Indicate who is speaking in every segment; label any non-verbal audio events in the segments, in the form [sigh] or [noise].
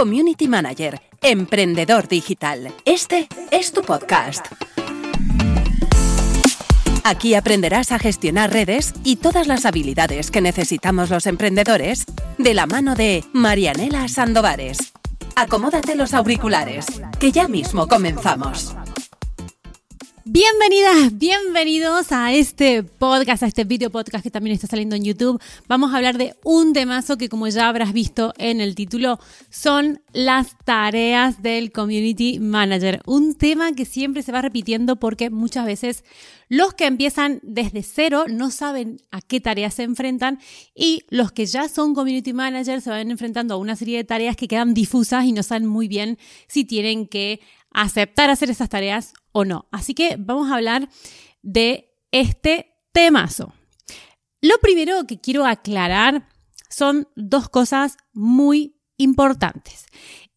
Speaker 1: Community Manager, emprendedor digital. Este es tu podcast. Aquí aprenderás a gestionar redes y todas las habilidades que necesitamos los emprendedores de la mano de Marianela Sandovares. Acomódate los auriculares, que ya mismo comenzamos.
Speaker 2: Bienvenidas, bienvenidos a este podcast, a este video podcast que también está saliendo en YouTube. Vamos a hablar de un temazo que como ya habrás visto en el título son las tareas del Community Manager. Un tema que siempre se va repitiendo porque muchas veces los que empiezan desde cero no saben a qué tareas se enfrentan y los que ya son Community Managers se van enfrentando a una serie de tareas que quedan difusas y no saben muy bien si tienen que aceptar hacer esas tareas o no. Así que vamos a hablar de este temazo. Lo primero que quiero aclarar son dos cosas muy importantes.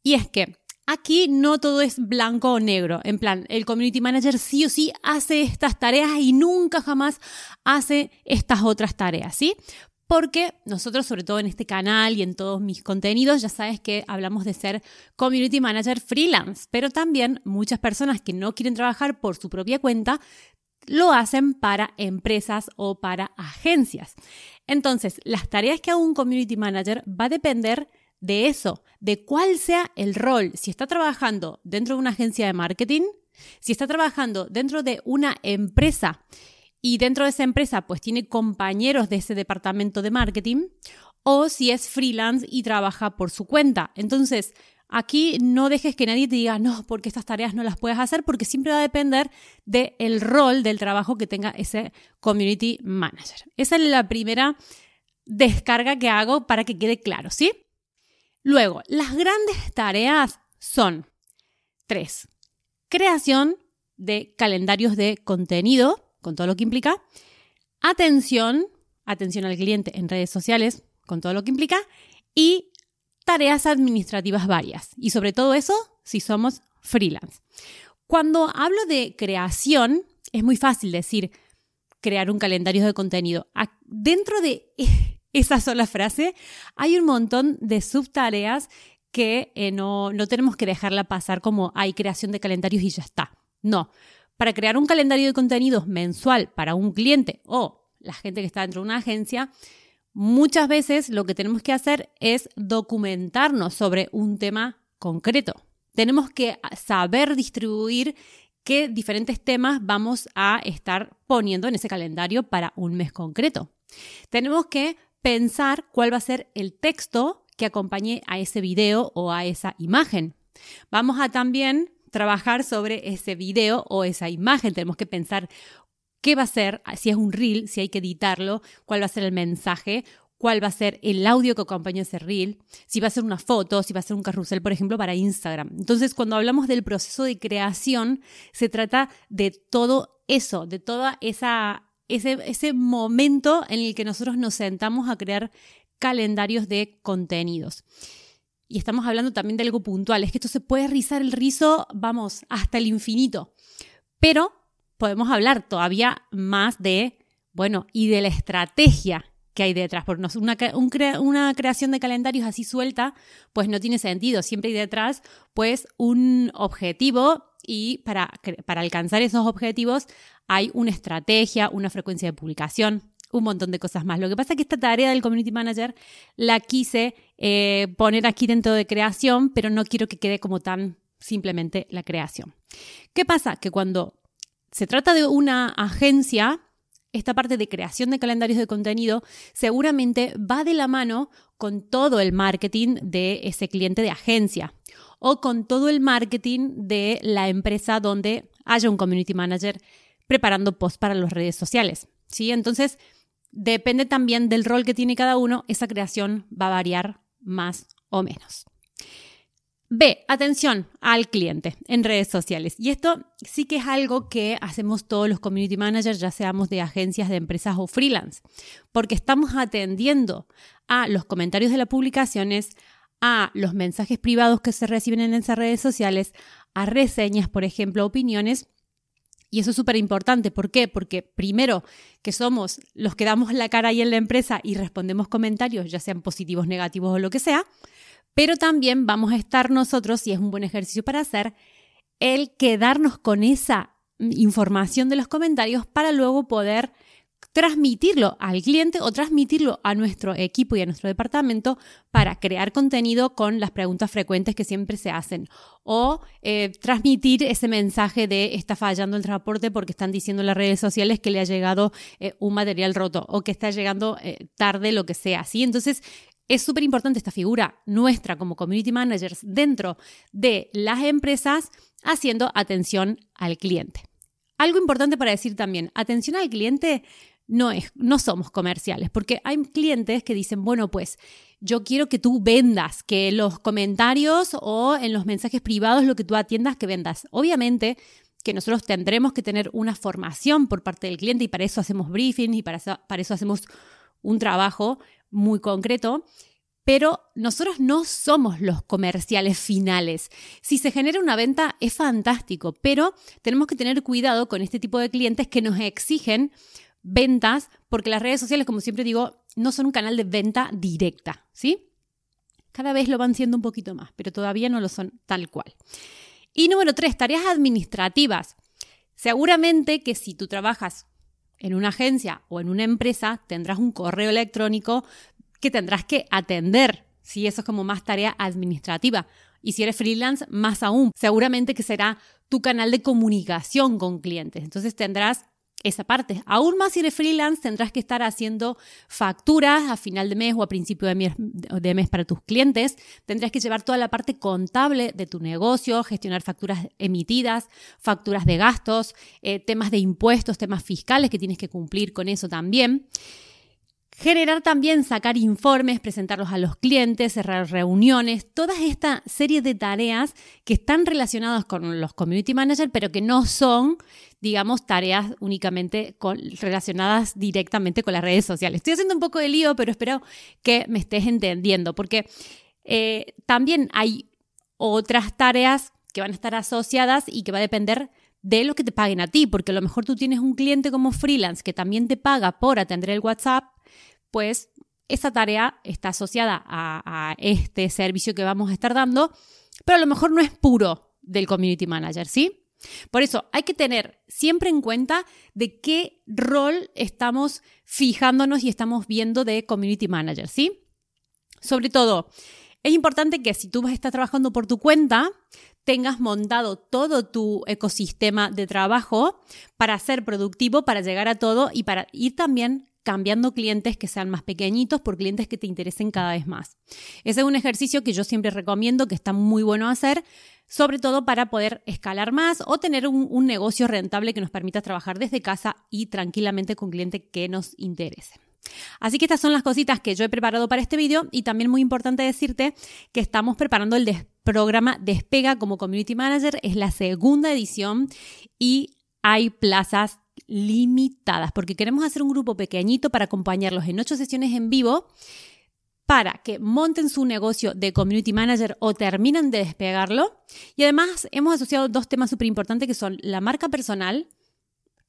Speaker 2: Y es que aquí no todo es blanco o negro. En plan, el community manager sí o sí hace estas tareas y nunca jamás hace estas otras tareas, ¿sí? Porque nosotros, sobre todo en este canal y en todos mis contenidos, ya sabes que hablamos de ser community manager freelance, pero también muchas personas que no quieren trabajar por su propia cuenta lo hacen para empresas o para agencias. Entonces, las tareas que haga un community manager va a depender de eso, de cuál sea el rol, si está trabajando dentro de una agencia de marketing, si está trabajando dentro de una empresa y dentro de esa empresa pues tiene compañeros de ese departamento de marketing o si es freelance y trabaja por su cuenta. Entonces, aquí no dejes que nadie te diga, no, porque estas tareas no las puedes hacer, porque siempre va a depender del rol del trabajo que tenga ese community manager. Esa es la primera descarga que hago para que quede claro, ¿sí? Luego, las grandes tareas son tres. Creación de calendarios de contenido, con todo lo que implica. Atención, atención al cliente en redes sociales, con todo lo que implica. Y tareas administrativas varias. Y sobre todo eso, si somos freelance. Cuando hablo de creación, es muy fácil decir crear un calendario de contenido. Dentro de [laughs] esa sola frase hay un montón de subtareas que eh, no, no tenemos que dejarla pasar como hay creación de calendarios y ya está. No, para crear un calendario de contenidos mensual para un cliente o la gente que está dentro de una agencia, muchas veces lo que tenemos que hacer es documentarnos sobre un tema concreto. Tenemos que saber distribuir qué diferentes temas vamos a estar poniendo en ese calendario para un mes concreto. Tenemos que pensar cuál va a ser el texto que acompañe a ese video o a esa imagen. Vamos a también trabajar sobre ese video o esa imagen. Tenemos que pensar qué va a ser, si es un reel, si hay que editarlo, cuál va a ser el mensaje, cuál va a ser el audio que acompaña ese reel, si va a ser una foto, si va a ser un carrusel, por ejemplo, para Instagram. Entonces, cuando hablamos del proceso de creación, se trata de todo eso, de toda esa ese, ese momento en el que nosotros nos sentamos a crear calendarios de contenidos y estamos hablando también de algo puntual, es que esto se puede rizar el rizo, vamos, hasta el infinito. Pero podemos hablar todavía más de, bueno, y de la estrategia que hay detrás, porque una, una creación de calendarios así suelta, pues no tiene sentido. Siempre hay detrás, pues, un objetivo y para, para alcanzar esos objetivos hay una estrategia, una frecuencia de publicación, un montón de cosas más. Lo que pasa es que esta tarea del Community Manager la quise eh, poner aquí dentro de creación, pero no quiero que quede como tan simplemente la creación. ¿Qué pasa? Que cuando se trata de una agencia, esta parte de creación de calendarios de contenido seguramente va de la mano con todo el marketing de ese cliente de agencia o con todo el marketing de la empresa donde haya un community manager preparando posts para las redes sociales. ¿sí? Entonces, Depende también del rol que tiene cada uno, esa creación va a variar más o menos. B, atención al cliente en redes sociales. Y esto sí que es algo que hacemos todos los community managers, ya seamos de agencias, de empresas o freelance, porque estamos atendiendo a los comentarios de las publicaciones, a los mensajes privados que se reciben en esas redes sociales, a reseñas, por ejemplo, opiniones. Y eso es súper importante. ¿Por qué? Porque primero, que somos los que damos la cara ahí en la empresa y respondemos comentarios, ya sean positivos, negativos o lo que sea, pero también vamos a estar nosotros, y es un buen ejercicio para hacer, el quedarnos con esa información de los comentarios para luego poder transmitirlo al cliente o transmitirlo a nuestro equipo y a nuestro departamento para crear contenido con las preguntas frecuentes que siempre se hacen o eh, transmitir ese mensaje de está fallando el transporte porque están diciendo en las redes sociales que le ha llegado eh, un material roto o que está llegando eh, tarde lo que sea. ¿sí? Entonces es súper importante esta figura nuestra como community managers dentro de las empresas haciendo atención al cliente. Algo importante para decir también, atención al cliente no, es, no somos comerciales, porque hay clientes que dicen, bueno, pues yo quiero que tú vendas, que los comentarios o en los mensajes privados lo que tú atiendas, que vendas. Obviamente que nosotros tendremos que tener una formación por parte del cliente y para eso hacemos briefings y para para eso hacemos un trabajo muy concreto, pero nosotros no somos los comerciales finales. Si se genera una venta es fantástico, pero tenemos que tener cuidado con este tipo de clientes que nos exigen ventas, porque las redes sociales, como siempre digo, no son un canal de venta directa, ¿sí? Cada vez lo van siendo un poquito más, pero todavía no lo son tal cual. Y número tres, tareas administrativas. Seguramente que si tú trabajas en una agencia o en una empresa tendrás un correo electrónico que tendrás que atender. Si eso es como más tarea administrativa. Y si eres freelance, más aún. Seguramente que será tu canal de comunicación con clientes. Entonces tendrás esa parte. Aún más si eres freelance, tendrás que estar haciendo facturas a final de mes o a principio de mes, para tus clientes. Tendrás que llevar toda la parte contable de tu negocio, gestionar facturas emitidas, facturas de gastos, eh, temas de impuestos, temas fiscales que tienes que cumplir con eso también. Generar también, sacar informes, presentarlos a los clientes, cerrar reuniones, toda esta serie de tareas que están relacionadas con los community managers, pero que no son, digamos, tareas únicamente relacionadas directamente con las redes sociales. Estoy haciendo un poco de lío, pero espero que me estés entendiendo, porque eh, también hay otras tareas que van a estar asociadas y que va a depender de lo que te paguen a ti, porque a lo mejor tú tienes un cliente como freelance que también te paga por atender el WhatsApp pues esa tarea está asociada a, este servicio que vamos a estar dando, pero a lo mejor no es puro del community manager, ¿sí? Por eso hay que tener siempre en cuenta de qué rol estamos fijándonos y estamos viendo de community manager, ¿sí? Sobre todo, es importante que si tú vas a estar trabajando por tu cuenta, tengas montado todo tu ecosistema de trabajo para ser productivo, para llegar a todo y para ir también cambiando clientes que sean más pequeñitos por clientes que te interesen cada vez más. Ese es un ejercicio que yo siempre recomiendo, que está muy bueno hacer, sobre todo para poder escalar más o tener un, negocio rentable que nos permita trabajar desde casa y tranquilamente con clientes que nos interese. Así que estas son las cositas que yo he preparado para este vídeo y también muy importante decirte que estamos preparando el programa Despega como Community Manager. Es la segunda edición y hay plazas limitadas, porque queremos hacer un grupo pequeñito para acompañarlos en ocho sesiones en vivo para que monten su negocio de community manager o terminen de despegarlo. Y además hemos asociado dos temas súper importantes que son la marca personal,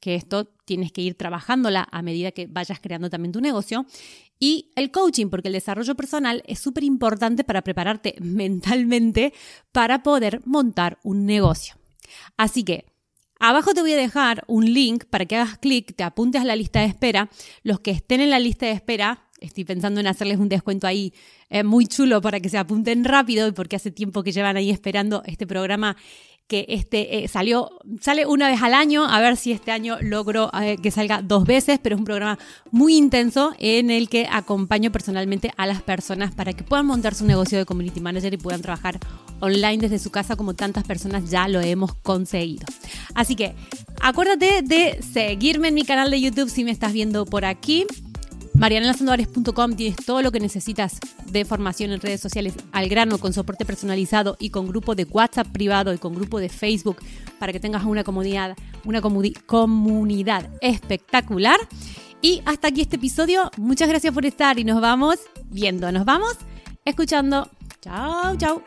Speaker 2: que esto tienes que ir trabajándola a medida que vayas creando también tu negocio, y el coaching, porque el desarrollo personal es súper importante para prepararte [laughs] mentalmente para poder montar un negocio. Así que Abajo te voy a dejar un link para que hagas clic, te apuntes a la lista de espera. Los que estén en la lista de espera, estoy pensando en hacerles un descuento ahí eh, muy chulo para que se apunten rápido y porque hace tiempo que llevan ahí esperando este programa que este eh, salió, sale una vez al año, a ver si este año logro eh, que salga dos veces, pero es un programa muy intenso en el que acompaño personalmente a las personas para que puedan montar su negocio de community manager y puedan trabajar online desde su casa como tantas personas ya lo hemos conseguido. Así que acuérdate de seguirme en mi canal de YouTube si me estás viendo por aquí marianelasandovares.com tienes todo lo que necesitas de formación en redes sociales al grano, con soporte personalizado y con grupo de WhatsApp privado y con grupo de Facebook para que tengas una comunidad, una comunidad espectacular. Y hasta aquí este episodio. Muchas gracias por estar y nos vamos viendo, nos vamos escuchando. Chao, chao.